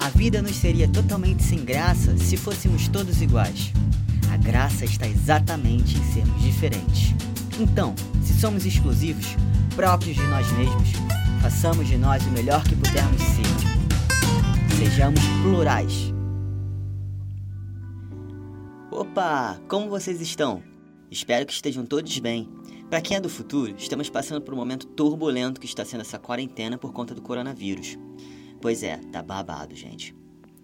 A vida nos seria totalmente sem graça se fôssemos todos iguais. A graça está exatamente em sermos diferentes. Então, se somos exclusivos, próprios de nós mesmos, façamos de nós o melhor que pudermos ser. Sejamos plurais. Opa, como vocês estão? Espero que estejam todos bem. Para quem é do futuro, estamos passando por um momento turbulento que está sendo essa quarentena por conta do coronavírus. Pois é, tá babado, gente.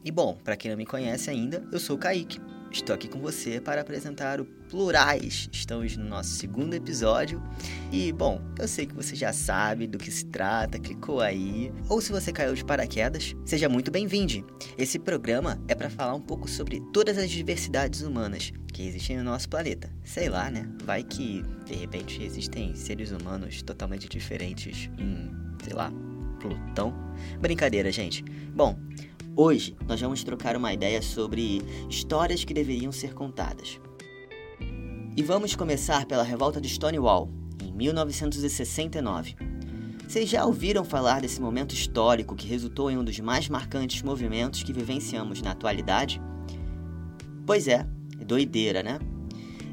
E bom, para quem não me conhece ainda, eu sou o Kaique. Estou aqui com você para apresentar o Plurais. Estamos no nosso segundo episódio. E, bom, eu sei que você já sabe do que se trata, clicou aí. Ou se você caiu de paraquedas, seja muito bem-vindo. Esse programa é para falar um pouco sobre todas as diversidades humanas que existem no nosso planeta. Sei lá, né? Vai que, de repente, existem seres humanos totalmente diferentes em, sei lá, Plutão. Brincadeira, gente. Bom, hoje nós vamos trocar uma ideia sobre histórias que deveriam ser contadas. E vamos começar pela revolta de Stonewall, em 1969. Vocês já ouviram falar desse momento histórico que resultou em um dos mais marcantes movimentos que vivenciamos na atualidade? Pois é, é doideira, né?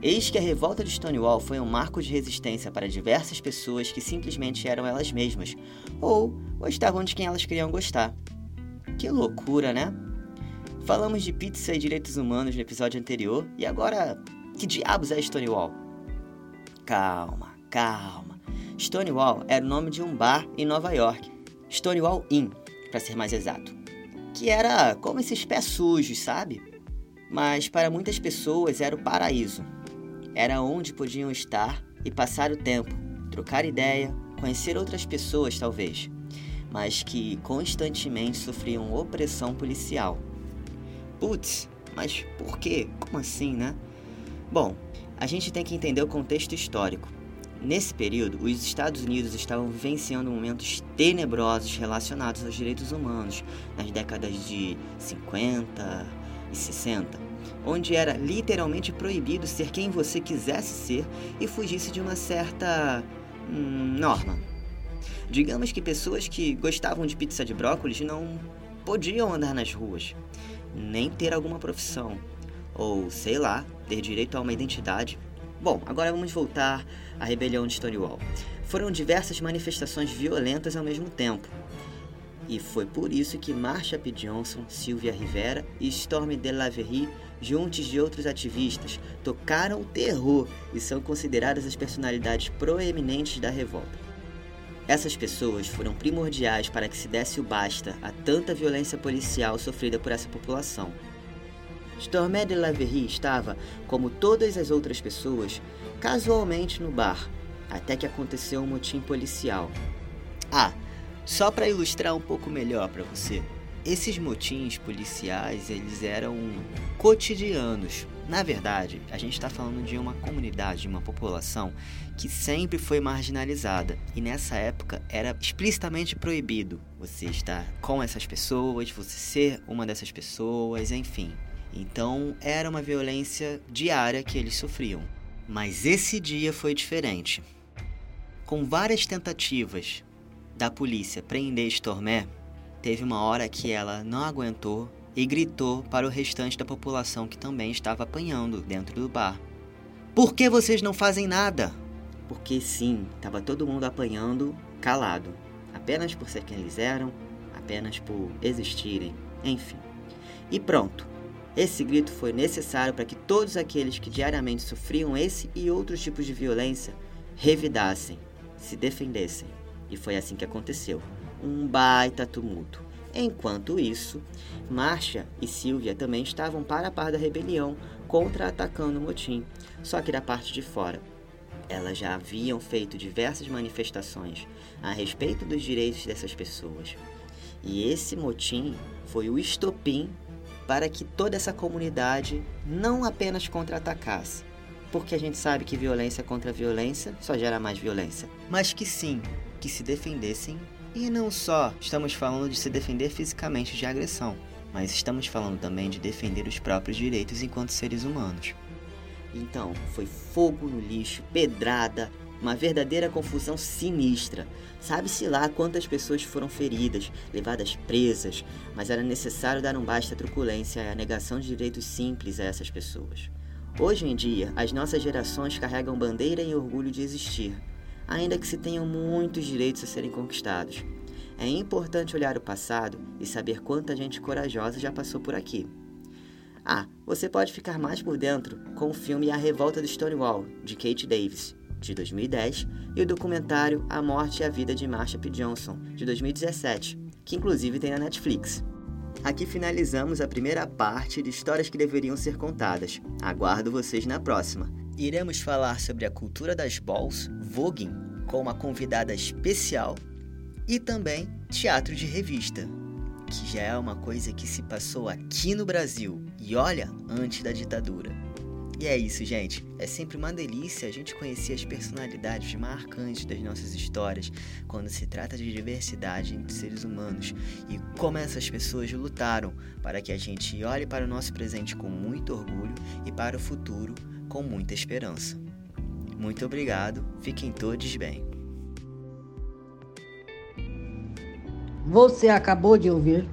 Eis que a revolta de Stonewall foi um marco de resistência para diversas pessoas que simplesmente eram elas mesmas, ou gostavam de quem elas queriam gostar. Que loucura, né? Falamos de pizza e direitos humanos no episódio anterior, e agora, que diabos é Stonewall? Calma, calma. Stonewall era o nome de um bar em Nova York, Stonewall Inn, para ser mais exato, que era como esses pés sujos, sabe? Mas para muitas pessoas era o paraíso. Era onde podiam estar e passar o tempo, trocar ideia, conhecer outras pessoas talvez, mas que constantemente sofriam opressão policial. Putz, mas por quê? Como assim, né? Bom, a gente tem que entender o contexto histórico. Nesse período, os Estados Unidos estavam vivenciando momentos tenebrosos relacionados aos direitos humanos, nas décadas de 50 e 60, onde era literalmente proibido ser quem você quisesse ser e fugisse de uma certa hum, norma. Digamos que pessoas que gostavam de pizza de brócolis não podiam andar nas ruas, nem ter alguma profissão, ou sei lá, ter direito a uma identidade. Bom, agora vamos voltar à rebelião de Stonewall. Foram diversas manifestações violentas ao mesmo tempo. E foi por isso que Marsha P. Johnson, Sylvia Rivera e Stormy DeLaverie, juntos de outros ativistas, tocaram o terror e são consideradas as personalidades proeminentes da revolta. Essas pessoas foram primordiais para que se desse o basta a tanta violência policial sofrida por essa população. Stormy DeLaverie estava, como todas as outras pessoas, casualmente no bar, até que aconteceu um motim policial. Ah, só para ilustrar um pouco melhor para você, esses motins policiais eles eram cotidianos. Na verdade, a gente está falando de uma comunidade, de uma população que sempre foi marginalizada e nessa época era explicitamente proibido você estar com essas pessoas, você ser uma dessas pessoas, enfim. Então era uma violência diária que eles sofriam. Mas esse dia foi diferente. Com várias tentativas da polícia prender Stormé, teve uma hora que ela não aguentou e gritou para o restante da população que também estava apanhando dentro do bar. Por que vocês não fazem nada? Porque sim, estava todo mundo apanhando calado, apenas por ser quem eles eram, apenas por existirem, enfim. E pronto. Esse grito foi necessário para que todos aqueles que diariamente sofriam esse e outros tipos de violência revidassem, se defendessem. E foi assim que aconteceu. Um baita tumulto. Enquanto isso, Marcia e Silvia também estavam para a par da rebelião, contra-atacando o motim, só que da parte de fora. Elas já haviam feito diversas manifestações a respeito dos direitos dessas pessoas. E esse motim foi o estopim para que toda essa comunidade não apenas contra-atacasse, porque a gente sabe que violência contra violência só gera mais violência, mas que sim, que se defendessem. E não só estamos falando de se defender fisicamente de agressão, mas estamos falando também de defender os próprios direitos enquanto seres humanos. Então, foi fogo no lixo, pedrada, Uma verdadeira confusão sinistra. Sabe-se lá quantas pessoas foram feridas, levadas presas, mas era necessário dar um basta à truculência e à negação de direitos simples a essas pessoas. Hoje em dia, as nossas gerações carregam bandeira e orgulho de existir, ainda que se tenham muitos direitos a serem conquistados. É importante olhar o passado e saber quanta gente corajosa já passou por aqui. Ah, você pode ficar mais por dentro com o filme A Revolta do Stonewall, de Kate Davis, de 2010, e o documentário A Morte e a Vida de Marsha P. Johnson, de 2017, que inclusive tem na Netflix. Aqui finalizamos a primeira parte de histórias que deveriam ser contadas. Aguardo vocês na próxima. Iremos falar sobre a cultura das balls, voguing, com uma convidada especial e também teatro de revista, que já é uma coisa que se passou aqui no Brasil e olha, antes da ditadura. E é isso, gente. É sempre uma delícia a gente conhecer as personalidades marcantes das nossas histórias quando se trata de diversidade entre seres humanos e como essas pessoas lutaram para que a gente olhe para o nosso presente com muito orgulho e para o futuro com muita esperança. Muito obrigado, fiquem todos bem. Você acabou de ouvir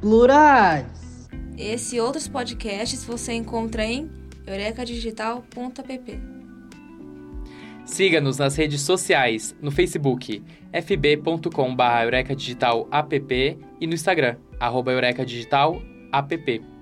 Plurais. Esse e outros podcasts você encontra em eurecadigital.app. Siga-nos nas redes sociais, no Facebook, fb.com.br eurecadigital.app e no Instagram, arroba eurecadigital.app.